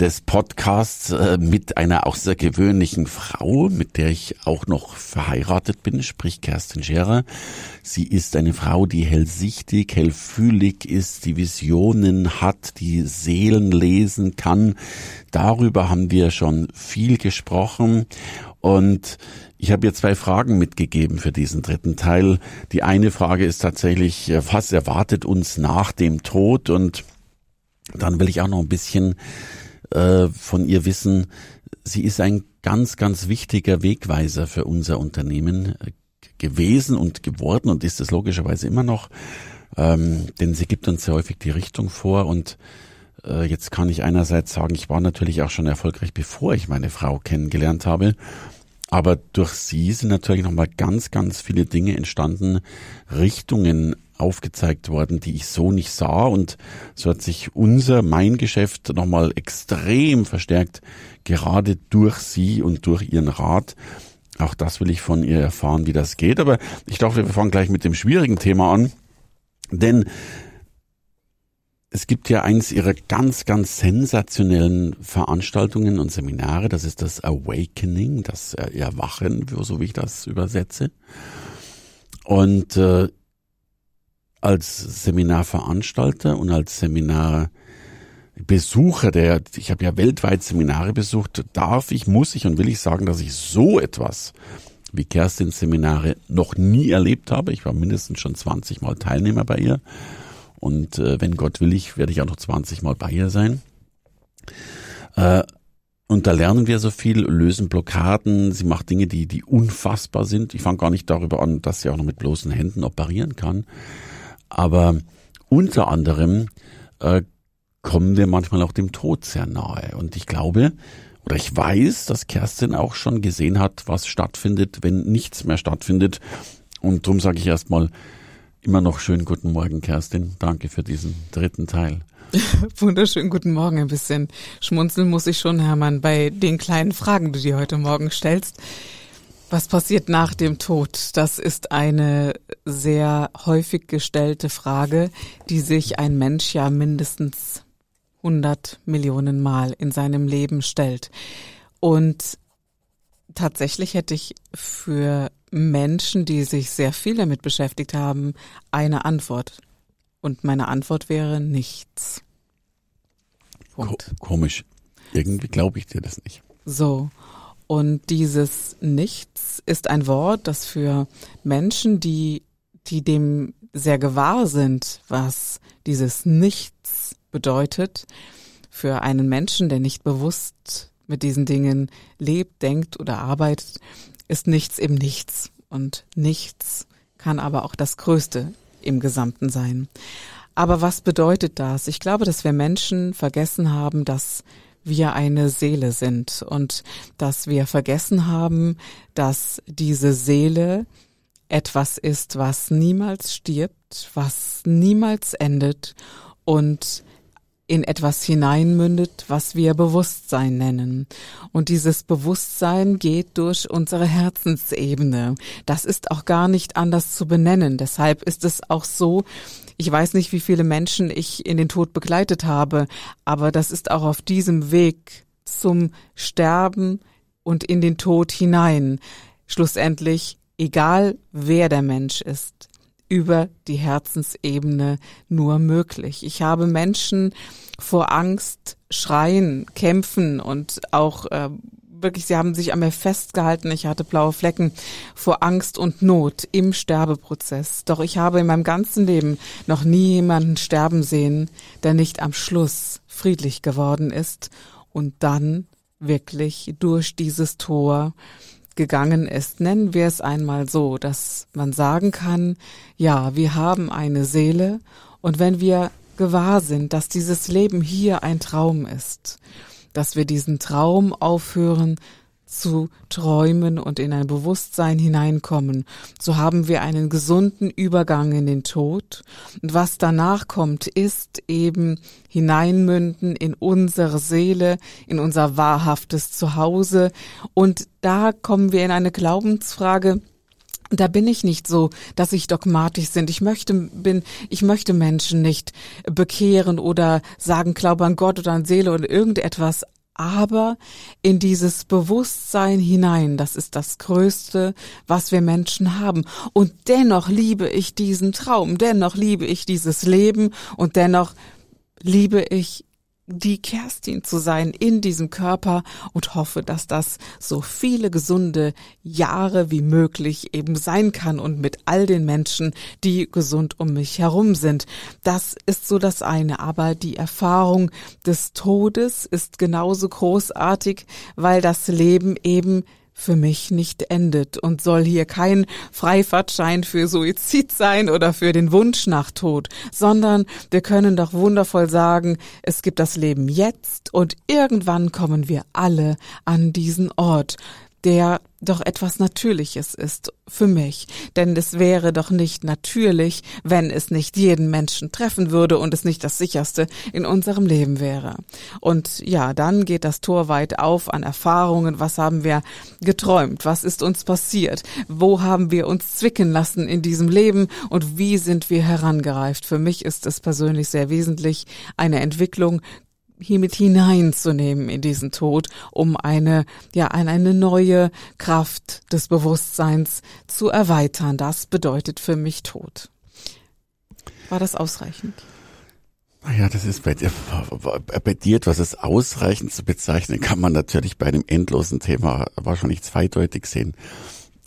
des Podcasts äh, mit einer außergewöhnlichen Frau, mit der ich auch noch verheiratet bin, sprich Kerstin Scherer. Sie ist eine Frau, die hellsichtig, hellfühlig ist, die Visionen hat, die Seelen lesen kann. Darüber haben wir schon viel gesprochen und ich habe ihr zwei Fragen mitgegeben für diesen dritten Teil. Die eine Frage ist tatsächlich, äh, was erwartet uns nach dem Tod? Und dann will ich auch noch ein bisschen äh, von ihr wissen, sie ist ein ganz, ganz wichtiger Wegweiser für unser Unternehmen äh, gewesen und geworden und ist es logischerweise immer noch, ähm, denn sie gibt uns sehr häufig die Richtung vor und äh, jetzt kann ich einerseits sagen, ich war natürlich auch schon erfolgreich, bevor ich meine Frau kennengelernt habe. Aber durch sie sind natürlich nochmal ganz, ganz viele Dinge entstanden, Richtungen aufgezeigt worden, die ich so nicht sah. Und so hat sich unser, mein Geschäft nochmal extrem verstärkt, gerade durch sie und durch ihren Rat. Auch das will ich von ihr erfahren, wie das geht. Aber ich dachte, wir fangen gleich mit dem schwierigen Thema an. Denn es gibt ja eins ihrer ganz, ganz sensationellen Veranstaltungen und Seminare. Das ist das Awakening, das Erwachen, so wie ich das übersetze. Und äh, als Seminarveranstalter und als Seminarbesucher, der, ich habe ja weltweit Seminare besucht, darf ich, muss ich und will ich sagen, dass ich so etwas wie Kerstins Seminare noch nie erlebt habe. Ich war mindestens schon 20 Mal Teilnehmer bei ihr. Und äh, wenn Gott will, ich werde ich auch noch 20 Mal bei ihr sein. Äh, und da lernen wir so viel, lösen Blockaden, sie macht Dinge, die, die unfassbar sind. Ich fange gar nicht darüber an, dass sie auch noch mit bloßen Händen operieren kann. Aber unter anderem äh, kommen wir manchmal auch dem Tod sehr nahe. Und ich glaube, oder ich weiß, dass Kerstin auch schon gesehen hat, was stattfindet, wenn nichts mehr stattfindet. Und darum sage ich erstmal immer noch schönen guten Morgen, Kerstin. Danke für diesen dritten Teil. Wunderschönen guten Morgen. Ein bisschen schmunzeln muss ich schon, Hermann, bei den kleinen Fragen, die du dir heute Morgen stellst. Was passiert nach dem Tod? Das ist eine sehr häufig gestellte Frage, die sich ein Mensch ja mindestens 100 Millionen Mal in seinem Leben stellt. Und tatsächlich hätte ich für Menschen, die sich sehr viel damit beschäftigt haben, eine Antwort. Und meine Antwort wäre nichts. Punkt. Komisch. Irgendwie glaube ich dir das nicht. So. Und dieses Nichts ist ein Wort, das für Menschen, die, die dem sehr gewahr sind, was dieses Nichts bedeutet, für einen Menschen, der nicht bewusst mit diesen Dingen lebt, denkt oder arbeitet, ist nichts im Nichts. Und nichts kann aber auch das Größte im Gesamten sein. Aber was bedeutet das? Ich glaube, dass wir Menschen vergessen haben, dass wir eine Seele sind und dass wir vergessen haben, dass diese Seele etwas ist, was niemals stirbt, was niemals endet und in etwas hineinmündet, was wir Bewusstsein nennen. Und dieses Bewusstsein geht durch unsere Herzensebene. Das ist auch gar nicht anders zu benennen. Deshalb ist es auch so, ich weiß nicht, wie viele Menschen ich in den Tod begleitet habe, aber das ist auch auf diesem Weg zum Sterben und in den Tod hinein. Schlussendlich, egal wer der Mensch ist, über die Herzensebene nur möglich. Ich habe Menschen vor Angst schreien, kämpfen und auch äh, wirklich, sie haben sich an mir festgehalten. Ich hatte blaue Flecken vor Angst und Not im Sterbeprozess. Doch ich habe in meinem ganzen Leben noch nie jemanden sterben sehen, der nicht am Schluss friedlich geworden ist und dann wirklich durch dieses Tor gegangen ist. Nennen wir es einmal so, dass man sagen kann, ja, wir haben eine Seele und wenn wir gewahr sind, dass dieses Leben hier ein Traum ist dass wir diesen Traum aufhören zu träumen und in ein Bewusstsein hineinkommen. So haben wir einen gesunden Übergang in den Tod. Und was danach kommt, ist eben hineinmünden in unsere Seele, in unser wahrhaftes Zuhause. Und da kommen wir in eine Glaubensfrage, da bin ich nicht so, dass ich dogmatisch sind. Ich möchte bin, ich möchte Menschen nicht bekehren oder sagen, glaube an Gott oder an Seele oder irgendetwas aber in dieses Bewusstsein hinein. Das ist das Größte, was wir Menschen haben. Und dennoch liebe ich diesen Traum, dennoch liebe ich dieses Leben und dennoch liebe ich die Kerstin zu sein in diesem Körper und hoffe, dass das so viele gesunde Jahre wie möglich eben sein kann und mit all den Menschen, die gesund um mich herum sind. Das ist so das eine. Aber die Erfahrung des Todes ist genauso großartig, weil das Leben eben für mich nicht endet und soll hier kein Freifahrtschein für Suizid sein oder für den Wunsch nach Tod, sondern wir können doch wundervoll sagen, es gibt das Leben jetzt und irgendwann kommen wir alle an diesen Ort der doch etwas Natürliches ist für mich. Denn es wäre doch nicht natürlich, wenn es nicht jeden Menschen treffen würde und es nicht das sicherste in unserem Leben wäre. Und ja, dann geht das Tor weit auf an Erfahrungen. Was haben wir geträumt? Was ist uns passiert? Wo haben wir uns zwicken lassen in diesem Leben? Und wie sind wir herangereift? Für mich ist es persönlich sehr wesentlich, eine Entwicklung hier mit hineinzunehmen in diesen Tod, um eine, ja, eine neue Kraft des Bewusstseins zu erweitern. Das bedeutet für mich Tod. War das ausreichend? Naja, das ist bei dir, bei dir etwas als ausreichend zu bezeichnen, kann man natürlich bei einem endlosen Thema wahrscheinlich zweideutig sehen.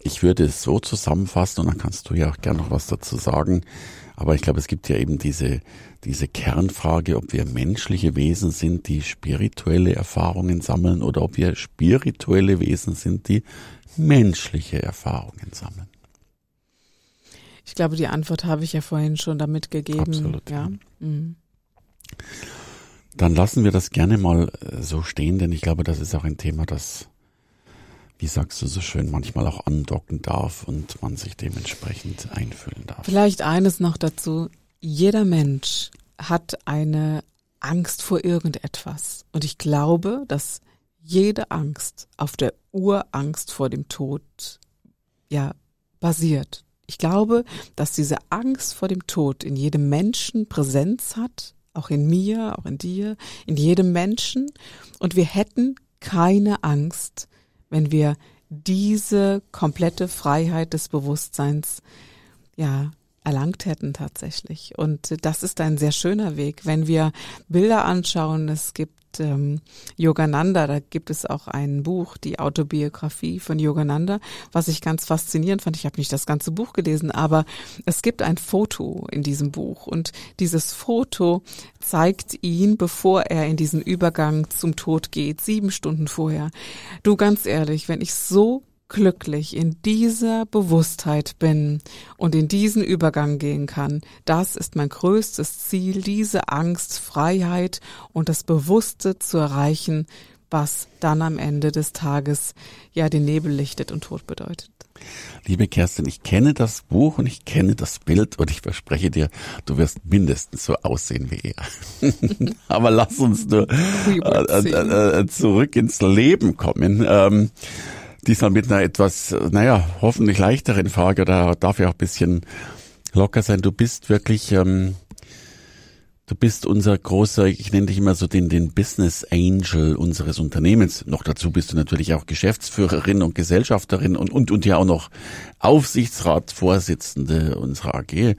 Ich würde es so zusammenfassen und dann kannst du ja auch gerne noch was dazu sagen. Aber ich glaube, es gibt ja eben diese, diese Kernfrage, ob wir menschliche Wesen sind, die spirituelle Erfahrungen sammeln oder ob wir spirituelle Wesen sind, die menschliche Erfahrungen sammeln. Ich glaube, die Antwort habe ich ja vorhin schon damit gegeben. Absolut. Ja. Mhm. Dann lassen wir das gerne mal äh, so stehen, denn ich glaube, das ist auch ein Thema, das wie sagst du so schön, manchmal auch andocken darf und man sich dementsprechend einfühlen darf. Vielleicht eines noch dazu. Jeder Mensch hat eine Angst vor irgendetwas. Und ich glaube, dass jede Angst auf der Urangst vor dem Tod ja basiert. Ich glaube, dass diese Angst vor dem Tod in jedem Menschen Präsenz hat, auch in mir, auch in dir, in jedem Menschen. Und wir hätten keine Angst, wenn wir diese komplette Freiheit des Bewusstseins ja erlangt hätten tatsächlich. Und das ist ein sehr schöner Weg. Wenn wir Bilder anschauen, es gibt ähm, Yogananda, da gibt es auch ein Buch, die Autobiografie von Yogananda, was ich ganz faszinierend fand. Ich habe nicht das ganze Buch gelesen, aber es gibt ein Foto in diesem Buch und dieses Foto zeigt ihn, bevor er in diesen Übergang zum Tod geht, sieben Stunden vorher. Du ganz ehrlich, wenn ich so glücklich in dieser Bewusstheit bin und in diesen Übergang gehen kann, das ist mein größtes Ziel, diese Angst, Freiheit und das Bewusste zu erreichen, was dann am Ende des Tages ja den Nebel lichtet und Tod bedeutet. Liebe Kerstin, ich kenne das Buch und ich kenne das Bild und ich verspreche dir, du wirst mindestens so aussehen wie er. Aber lass uns nur äh, äh, äh, zurück ins Leben kommen. Ähm, diesmal mit einer etwas, naja, hoffentlich leichteren Frage, da darf ja auch ein bisschen locker sein. Du bist wirklich, ähm, du bist unser großer, ich nenne dich immer so den, den Business Angel unseres Unternehmens. Noch dazu bist du natürlich auch Geschäftsführerin und Gesellschafterin und, und, und ja auch noch Aufsichtsratsvorsitzende unserer AG.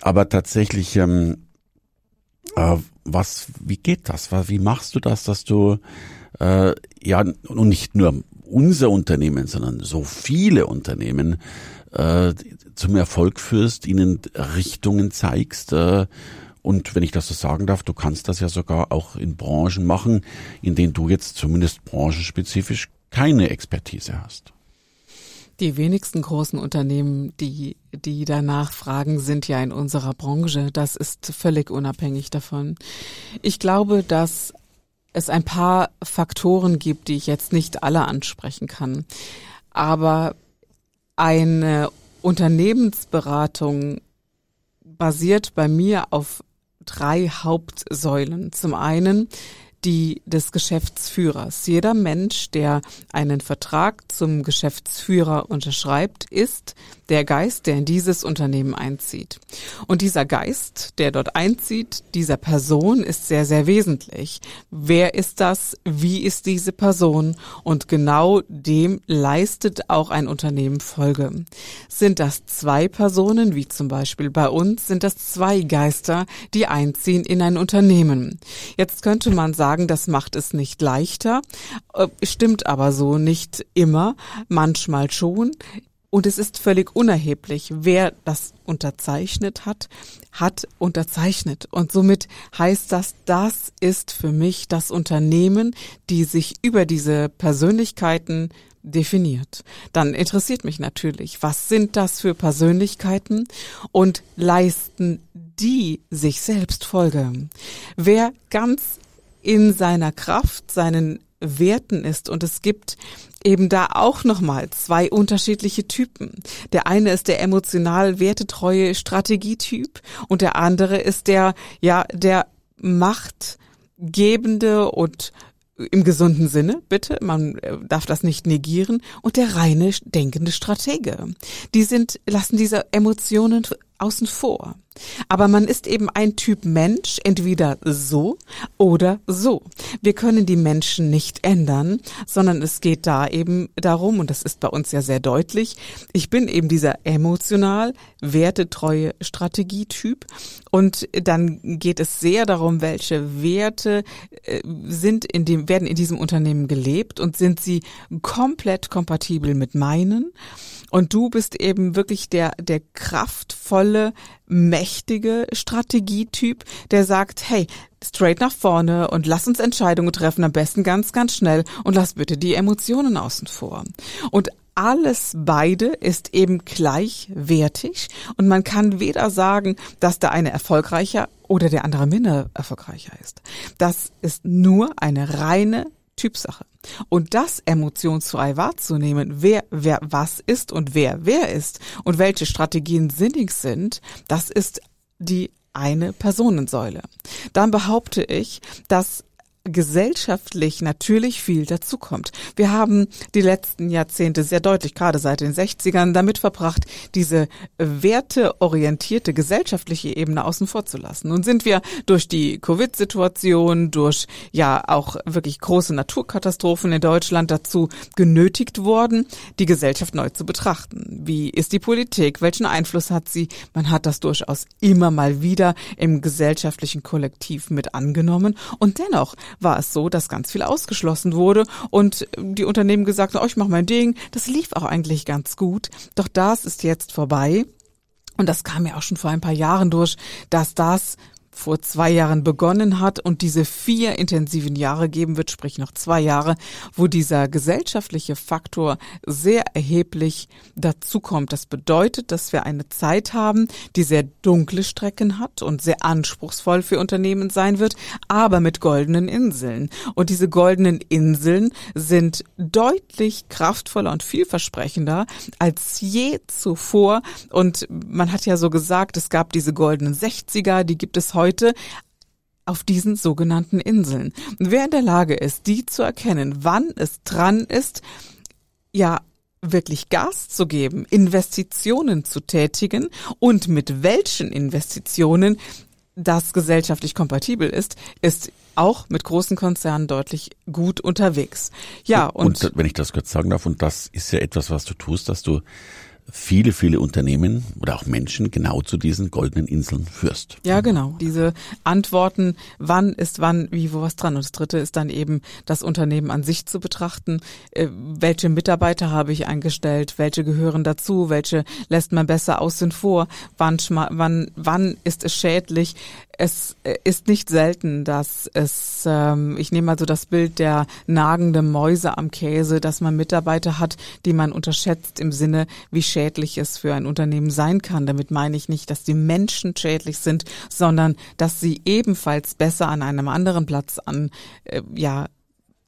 Aber tatsächlich, ähm, äh, was, wie geht das? Wie machst du das, dass du äh, ja und nicht nur unser Unternehmen, sondern so viele Unternehmen äh, zum Erfolg führst, ihnen Richtungen zeigst. Äh, und wenn ich das so sagen darf, du kannst das ja sogar auch in Branchen machen, in denen du jetzt zumindest branchenspezifisch keine Expertise hast. Die wenigsten großen Unternehmen, die, die danach fragen, sind ja in unserer Branche. Das ist völlig unabhängig davon. Ich glaube, dass es ein paar Faktoren gibt, die ich jetzt nicht alle ansprechen kann. Aber eine Unternehmensberatung basiert bei mir auf drei Hauptsäulen. Zum einen die des Geschäftsführers. Jeder Mensch, der einen Vertrag zum Geschäftsführer unterschreibt, ist der Geist, der in dieses Unternehmen einzieht. Und dieser Geist, der dort einzieht, dieser Person ist sehr, sehr wesentlich. Wer ist das? Wie ist diese Person? Und genau dem leistet auch ein Unternehmen Folge. Sind das zwei Personen, wie zum Beispiel bei uns, sind das zwei Geister, die einziehen in ein Unternehmen. Jetzt könnte man sagen, das macht es nicht leichter, äh, stimmt aber so nicht immer, manchmal schon. Und es ist völlig unerheblich, wer das unterzeichnet hat, hat unterzeichnet. Und somit heißt das, das ist für mich das Unternehmen, die sich über diese Persönlichkeiten definiert. Dann interessiert mich natürlich, was sind das für Persönlichkeiten und leisten die sich selbst Folge? Wer ganz in seiner Kraft, seinen Werten ist und es gibt eben da auch nochmal zwei unterschiedliche Typen. Der eine ist der emotional wertetreue Strategietyp und der andere ist der, ja, der machtgebende und im gesunden Sinne, bitte, man äh, darf das nicht negieren, und der reine denkende Stratege. Die sind, lassen diese Emotionen außen vor. Aber man ist eben ein Typ Mensch, entweder so oder so. Wir können die Menschen nicht ändern, sondern es geht da eben darum, und das ist bei uns ja sehr deutlich, ich bin eben dieser emotional wertetreue Strategietyp und dann geht es sehr darum, welche Werte äh, sind in dem, werden in diesem Unternehmen gelebt und sind sie komplett kompatibel mit meinen und du bist eben wirklich der, der kraftvolle, mächtige Strategietyp, der sagt, hey, straight nach vorne und lass uns Entscheidungen treffen, am besten ganz, ganz schnell und lass bitte die Emotionen außen vor. Und alles beide ist eben gleichwertig und man kann weder sagen, dass der eine erfolgreicher oder der andere minder erfolgreicher ist. Das ist nur eine reine Typsache. Und das emotionsfrei wahrzunehmen, wer wer was ist und wer wer ist und welche Strategien sinnig sind, das ist die eine Personensäule. Dann behaupte ich, dass gesellschaftlich natürlich viel dazukommt. Wir haben die letzten Jahrzehnte sehr deutlich, gerade seit den 60ern, damit verbracht, diese werteorientierte gesellschaftliche Ebene außen vor zu lassen. Nun sind wir durch die Covid-Situation, durch ja auch wirklich große Naturkatastrophen in Deutschland dazu genötigt worden, die Gesellschaft neu zu betrachten. Wie ist die Politik? Welchen Einfluss hat sie? Man hat das durchaus immer mal wieder im gesellschaftlichen Kollektiv mit angenommen und dennoch war es so, dass ganz viel ausgeschlossen wurde und die Unternehmen gesagt haben, oh, ich mache mein Ding. Das lief auch eigentlich ganz gut. Doch das ist jetzt vorbei. Und das kam ja auch schon vor ein paar Jahren durch, dass das vor zwei Jahren begonnen hat und diese vier intensiven Jahre geben wird, sprich noch zwei Jahre, wo dieser gesellschaftliche Faktor sehr erheblich dazukommt. Das bedeutet, dass wir eine Zeit haben, die sehr dunkle Strecken hat und sehr anspruchsvoll für Unternehmen sein wird, aber mit goldenen Inseln. Und diese goldenen Inseln sind deutlich kraftvoller und vielversprechender als je zuvor. Und man hat ja so gesagt, es gab diese goldenen 60er, die gibt es heute heute auf diesen sogenannten Inseln. Und wer in der Lage ist, die zu erkennen, wann es dran ist, ja, wirklich Gas zu geben, Investitionen zu tätigen und mit welchen Investitionen das gesellschaftlich kompatibel ist, ist auch mit großen Konzernen deutlich gut unterwegs. Ja, und, und wenn ich das kurz sagen darf, und das ist ja etwas, was du tust, dass du viele, viele Unternehmen oder auch Menschen genau zu diesen goldenen Inseln führst. Ja, genau. Diese Antworten, wann ist wann, wie, wo was dran. Und das dritte ist dann eben das Unternehmen an sich zu betrachten. Äh, welche Mitarbeiter habe ich eingestellt? Welche gehören dazu? Welche lässt man besser außen vor? Wann, wann, wann ist es schädlich? Es äh, ist nicht selten, dass es, ähm, ich nehme mal so das Bild der nagenden Mäuse am Käse, dass man Mitarbeiter hat, die man unterschätzt im Sinne, wie schädlich es für ein Unternehmen sein kann. Damit meine ich nicht, dass die Menschen schädlich sind, sondern dass sie ebenfalls besser an einem anderen Platz an, äh, ja,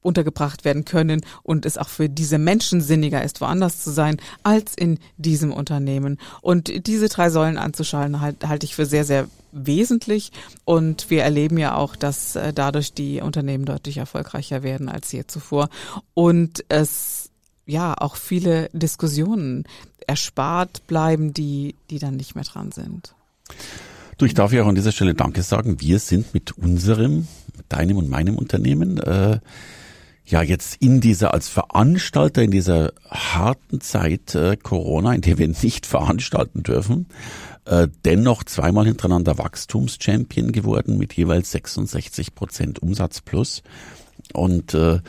untergebracht werden können und es auch für diese Menschen sinniger ist, woanders zu sein, als in diesem Unternehmen. Und diese drei Säulen anzuschalten, halt, halte ich für sehr, sehr wesentlich. Und wir erleben ja auch, dass äh, dadurch die Unternehmen deutlich erfolgreicher werden als je zuvor. Und es ja auch viele Diskussionen erspart bleiben, die, die dann nicht mehr dran sind. Du, ich darf ja auch an dieser Stelle Danke sagen. Wir sind mit unserem, deinem und meinem Unternehmen äh, ja jetzt in dieser als Veranstalter in dieser harten Zeit äh, Corona, in der wir nicht veranstalten dürfen, äh, dennoch zweimal hintereinander Wachstumschampion geworden mit jeweils 66 Prozent Umsatz plus. Und äh,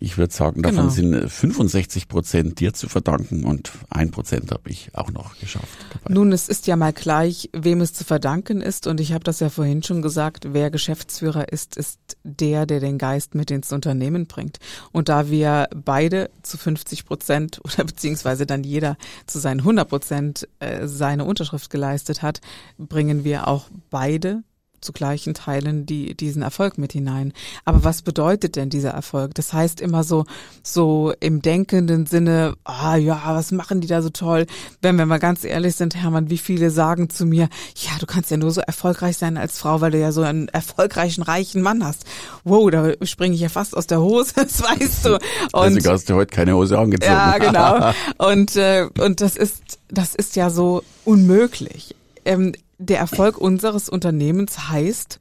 ich würde sagen, davon genau. sind 65 Prozent dir zu verdanken und ein Prozent habe ich auch noch geschafft. Dabei. Nun, es ist ja mal gleich, wem es zu verdanken ist. Und ich habe das ja vorhin schon gesagt, wer Geschäftsführer ist, ist der, der den Geist mit ins Unternehmen bringt. Und da wir beide zu 50 Prozent oder beziehungsweise dann jeder zu seinen 100 Prozent äh, seine Unterschrift geleistet hat, bringen wir auch beide zu gleichen Teilen die, diesen Erfolg mit hinein. Aber was bedeutet denn dieser Erfolg? Das heißt immer so, so im denkenden Sinne, ah ja, was machen die da so toll? Wenn wir mal ganz ehrlich sind, Hermann, wie viele sagen zu mir, ja, du kannst ja nur so erfolgreich sein als Frau, weil du ja so einen erfolgreichen, reichen Mann hast. Wow, da springe ich ja fast aus der Hose, das weißt du. Und, Deswegen hast du heute keine Hose angezogen. Ja, genau. Und, äh, und das ist, das ist ja so unmöglich. Ähm, der Erfolg unseres Unternehmens heißt,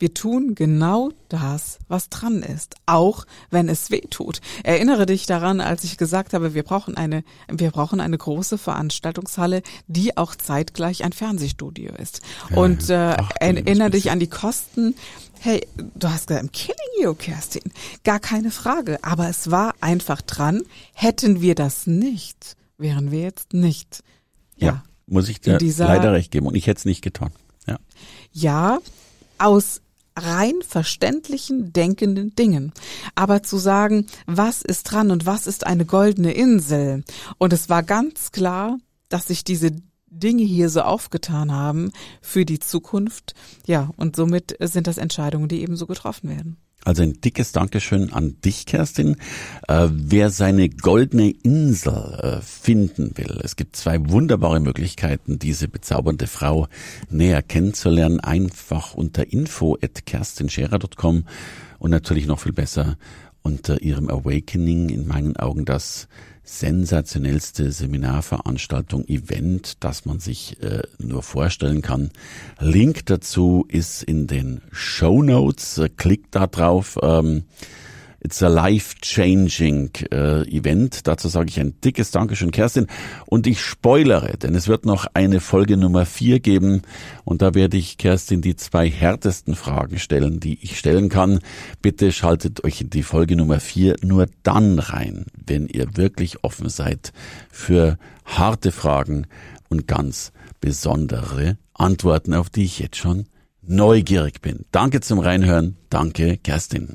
wir tun genau das, was dran ist, auch wenn es weh tut. Erinnere dich daran, als ich gesagt habe, wir brauchen eine, wir brauchen eine große Veranstaltungshalle, die auch zeitgleich ein Fernsehstudio ist. Und äh, Ach, erinnere dich an die Kosten. Hey, du hast gesagt, I'm killing you, Kerstin. Gar keine Frage. Aber es war einfach dran. Hätten wir das nicht, wären wir jetzt nicht. ja, ja muss ich dir leider recht geben. Und ich hätte es nicht getan. Ja. ja, aus rein verständlichen, denkenden Dingen. Aber zu sagen, was ist dran und was ist eine goldene Insel? Und es war ganz klar, dass sich diese Dinge hier so aufgetan haben für die Zukunft. Ja, und somit sind das Entscheidungen, die ebenso getroffen werden. Also ein dickes Dankeschön an dich, Kerstin. Äh, wer seine goldene Insel äh, finden will, es gibt zwei wunderbare Möglichkeiten, diese bezaubernde Frau näher kennenzulernen. Einfach unter info at kerstinscherer.com und natürlich noch viel besser unter ihrem Awakening, in meinen Augen das sensationellste Seminarveranstaltung, Event, das man sich äh, nur vorstellen kann. Link dazu ist in den Show Notes. Äh, klickt da drauf. Ähm, It's a life-changing äh, Event. Dazu sage ich ein dickes Dankeschön, Kerstin. Und ich spoilere, denn es wird noch eine Folge Nummer vier geben. Und da werde ich Kerstin die zwei härtesten Fragen stellen, die ich stellen kann. Bitte schaltet euch in die Folge Nummer vier nur dann rein, wenn ihr wirklich offen seid für harte Fragen und ganz besondere Antworten, auf die ich jetzt schon neugierig bin. Danke zum Reinhören. Danke, Kerstin.